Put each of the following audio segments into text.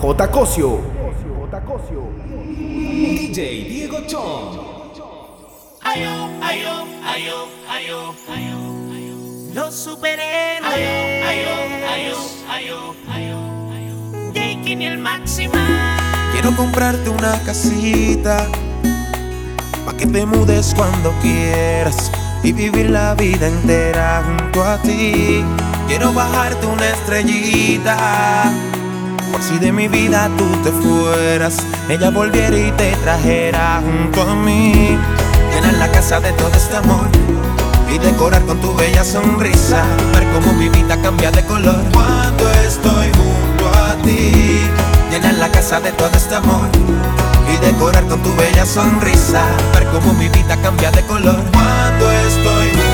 J. Cosio. DJ Diego Chong. Ayo, ayo, ayo, ayo, ayo. Los superhéroes. Ayo, ayo, ayo, ayo, ayo. Jake ni el máxima. Quiero comprarte una casita. Pa' que te mudes cuando quieras y vivir la vida entera junto a ti. Quiero bajarte una estrellita por Si de mi vida tú te fueras, ella volviera y te trajera junto a mí. Llenar la casa de todo este amor y decorar con tu bella sonrisa. Ver cómo mi vida cambia de color cuando estoy junto a ti. Llenar la casa de todo este amor y decorar con tu bella sonrisa. Ver cómo mi vida cambia de color cuando estoy junto a ti.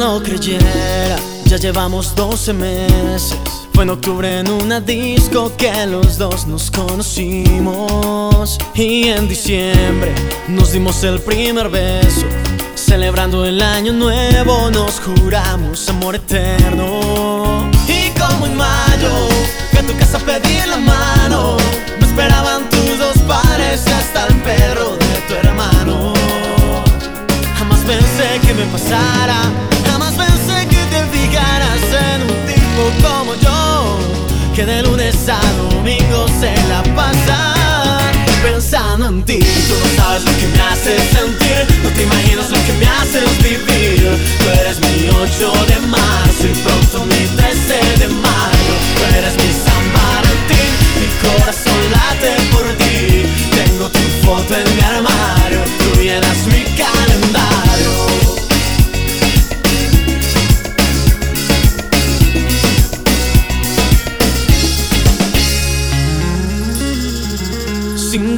Lo creyera? Ya llevamos 12 meses. Fue en octubre en una disco que los dos nos conocimos. Y en diciembre nos dimos el primer beso. Celebrando el año nuevo nos juramos amor eterno. Y como en mayo, que a tu casa pedí la mano. Me esperaban tus dos pares y hasta el perro de tu hermano. Jamás pensé que me pasara, como yo, que de lunes a domingo se la pasa pensando en ti. Tú no sabes lo que me haces sentir, no te imaginas lo que me haces vivir. Tú eres mi 8 de marzo y pronto mi 13 de mayo. Tú eres mi San Valentín, mi corazón late por ti. Tengo tu foto en mi armario, tú llenas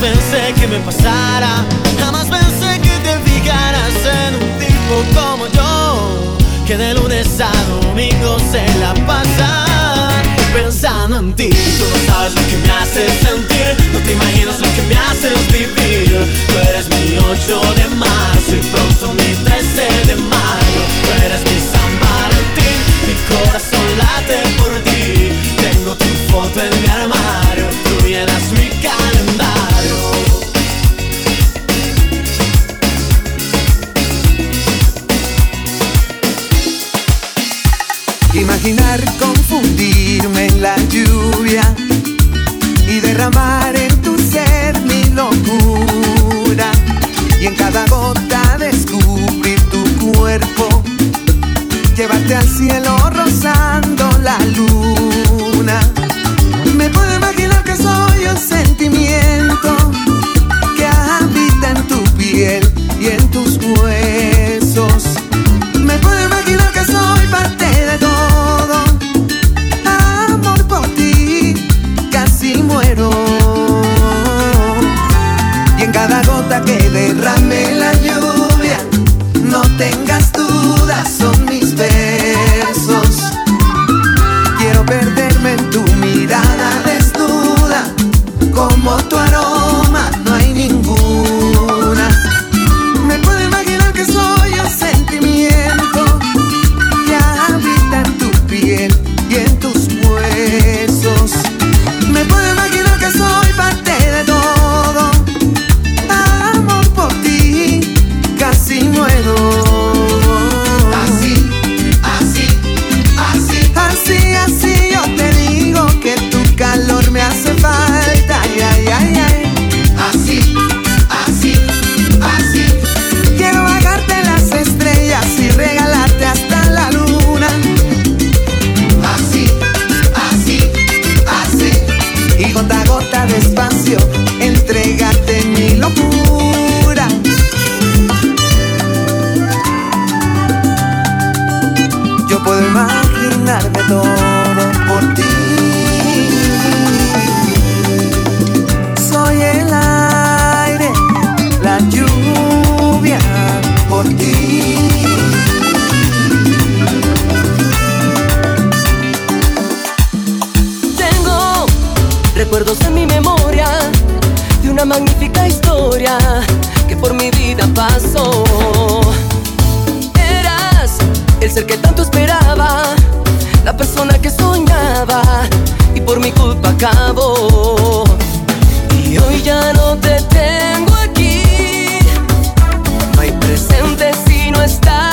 pensé que me pasara, jamás pensé que te fijaras en un tipo como yo, que de lunes a domingo se la pasa pensando en ti. Tú no sabes lo que me haces sentir, no te imaginas lo que me haces vivir. Tú eres mi 8 de marzo y pronto mi 13 de mayo. Tú eres mi San Valentín, mi corazón late por ti. Tengo tu foto en mi armario, tú llenas mi calendario. imaginar confundirme en la lluvia y derramar en tu ser mi locura y en cada gota descubrir tu cuerpo, llevarte al cielo rozando la luna. Me puedo imaginar que soy un sentimiento que habita en tu piel y en tus huesos. Me puedo imaginar que soy parte recuerdos en mi memoria de una magnífica historia que por mi vida pasó. Eras el ser que tanto esperaba, la persona que soñaba y por mi culpa acabó. Y hoy ya no te tengo aquí, no hay presente si no estás.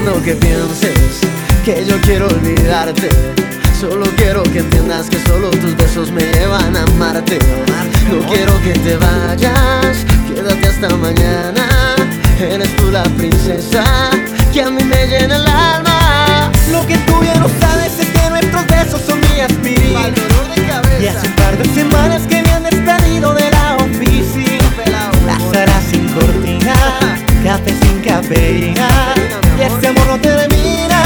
entiendo que pienses que yo quiero olvidarte. Solo quiero que entiendas que solo tus besos me llevan a amarte. No quiero que te vayas, quédate hasta mañana. Eres tú la princesa que a mí me llena el alma. Lo que tú ya no sabes es que nuestros besos son días mil. Y hace un par de semanas que me han despedido de la oficina. Las harás sin cortina, café sin cafeína. Y este amor no termina,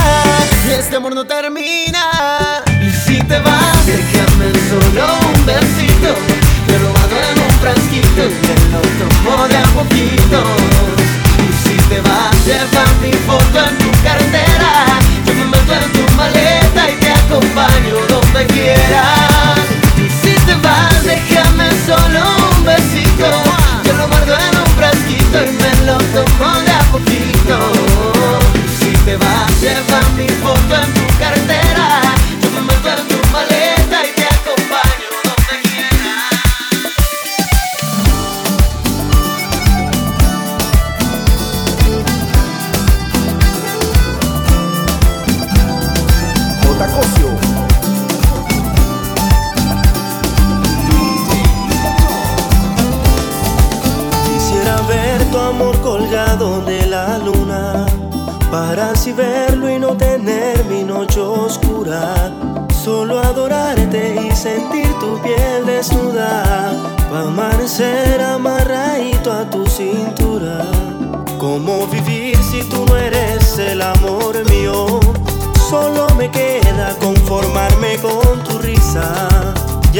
y este amor no termina. Y si te vas, déjame solo un besito. Te lo hago en un frasquito y te lo tomo de a poquito. Y si te vas, lleva mi foto en tu cartera. Yo me meto en tu maleta y te acompaño donde quieras.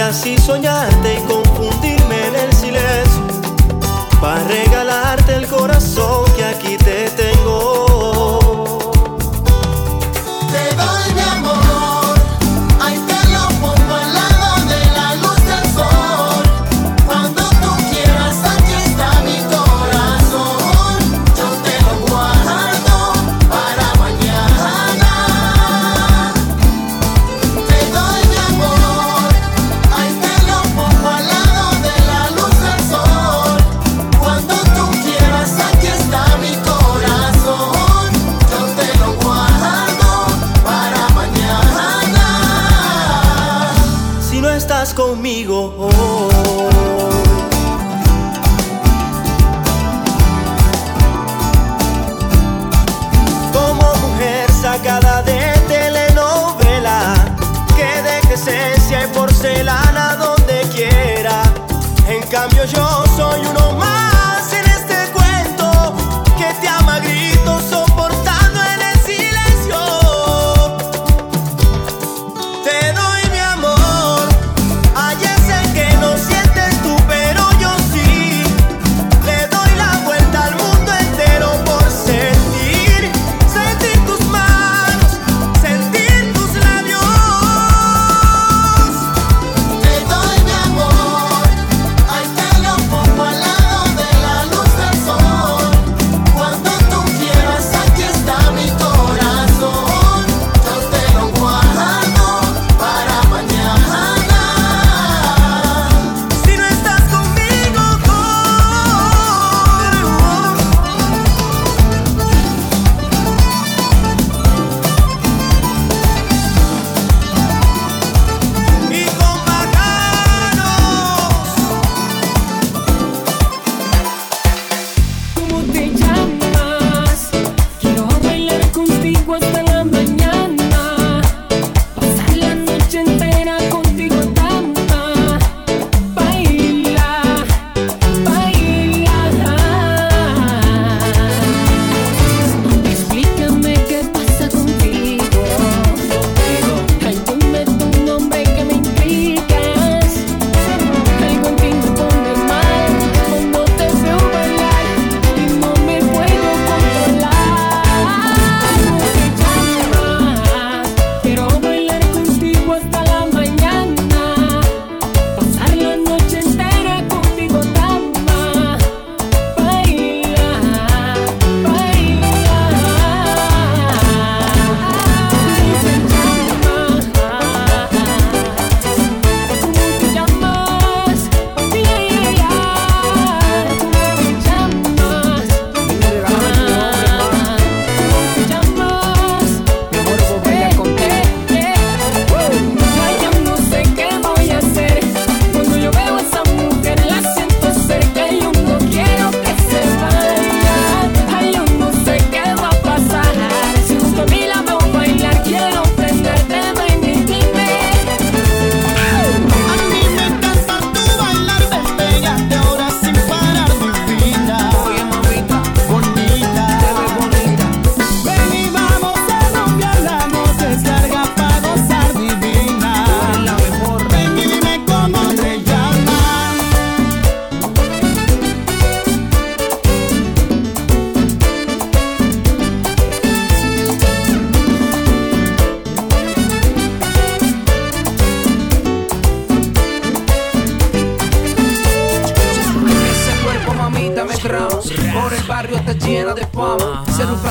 miras y soñaste con yo.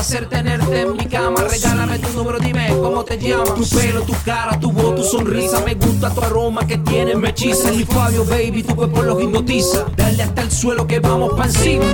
placer tenerte en mi cama. Regálame tu número, dime cómo te llamas. Tu pelo, tu cara, tu voz, tu sonrisa. Me gusta tu aroma que tienes, me hechiza. Fabio, baby, tu cuerpo los hipnotiza. Dale hasta el suelo que vamos pa' encima.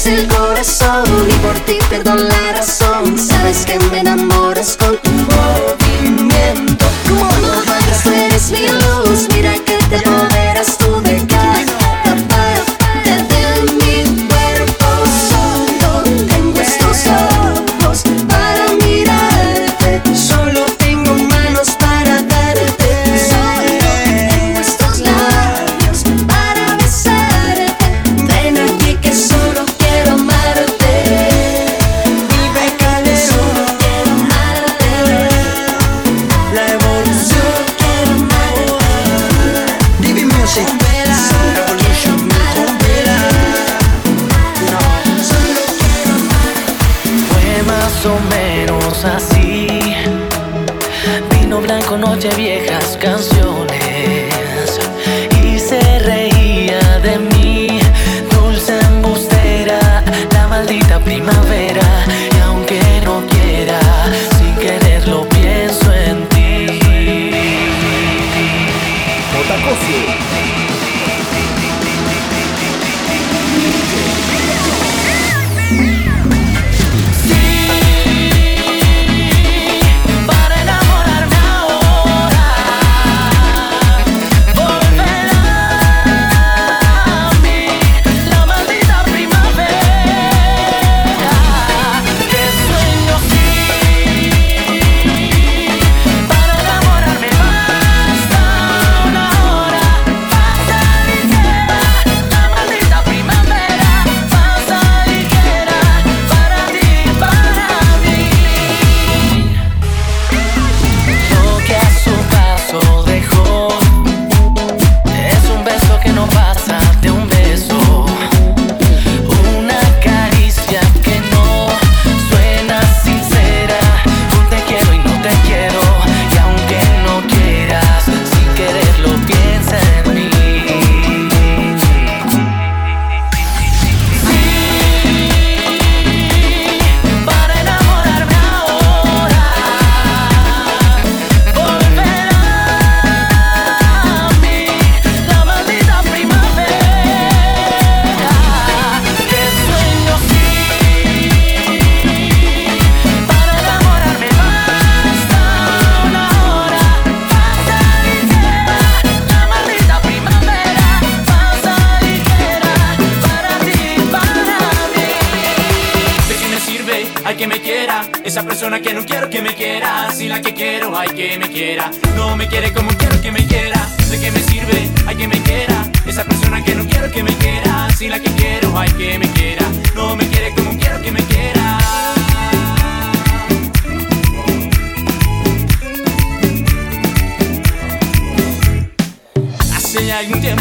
rompes el corazón y por ti pierdo la razón. Sabes que me enamoras con tu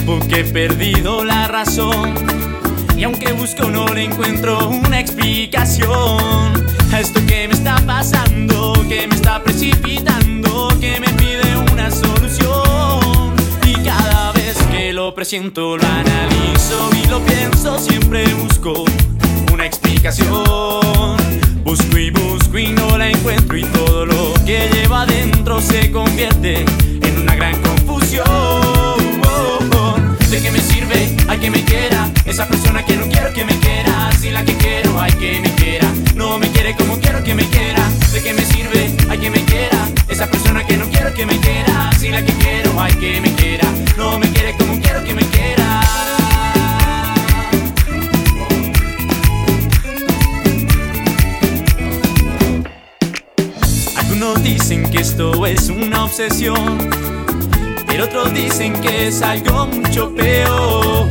tiempo que he perdido la razón. Y aunque busco no le encuentro una explicación a esto que me está pasando, que me está precipitando, que me pide una solución. Y cada vez que lo presiento, lo analizo y lo pienso, siempre busco una explicación. Busco y busco y no la encuentro y todo lo que lleva adentro se convierte en una gran confusión de qué me sirve, hay que me quiera. Esa persona que no quiero que me quiera, si la que quiero, hay que me quiera. No me quiere como quiero que me quiera, de qué me sirve, hay que me quiera. Esa persona que no quiero que me quiera, si la que quiero, hay que me quiera. No me quiere como quiero que me quiera. Algunos dicen que esto es una obsesión pero otros dicen que es algo mucho peor.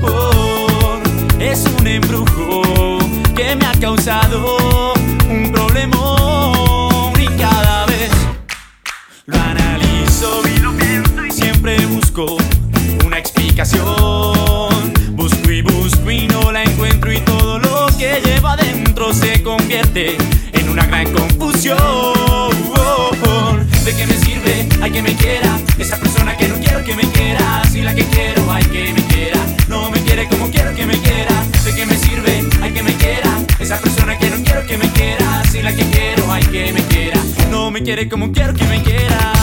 Es un embrujo que me ha causado un problema y cada vez lo analizo y lo pienso y siempre busco una explicación. Busco y busco y no la encuentro y todo lo que llevo adentro se convierte en una gran confusión. Oh, oh, oh. ¿De qué me sirve? Hay que me quiera la que quiero, hay que me quiera. No me quiere como quiero que me quiera.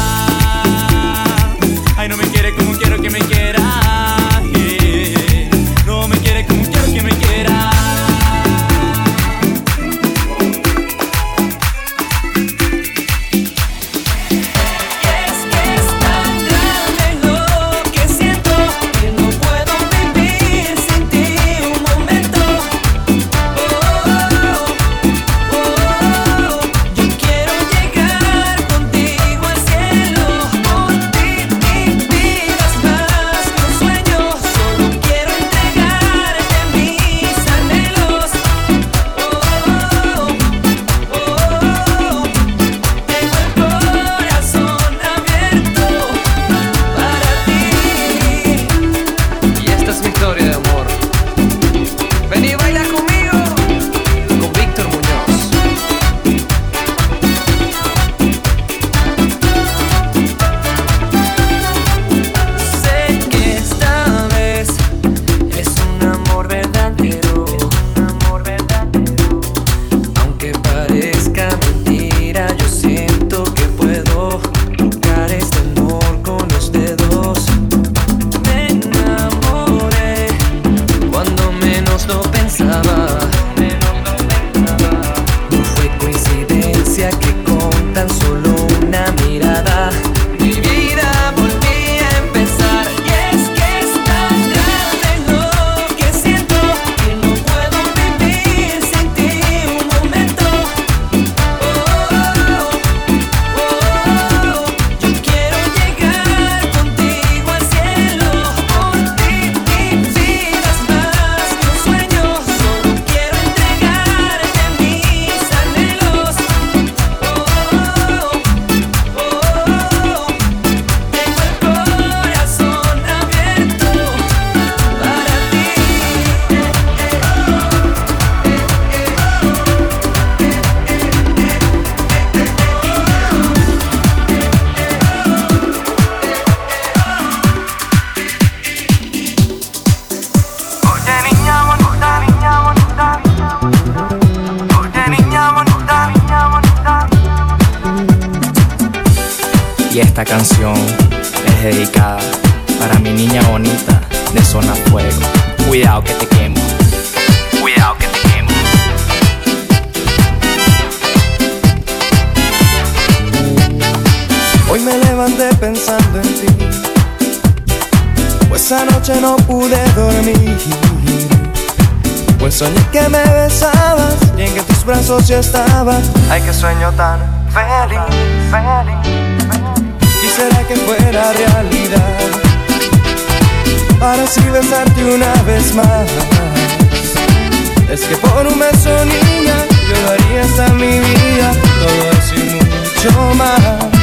pensando en ti. Pues anoche no pude dormir. Pues soñé que me besabas y en que tus brazos ya estaba. Ay, qué sueño tan feliz, feliz. feliz. Quisiera que fuera realidad. Para así besarte una vez más. Es que por un beso, niña, yo daría hasta mi vida. Todo eso y mucho más.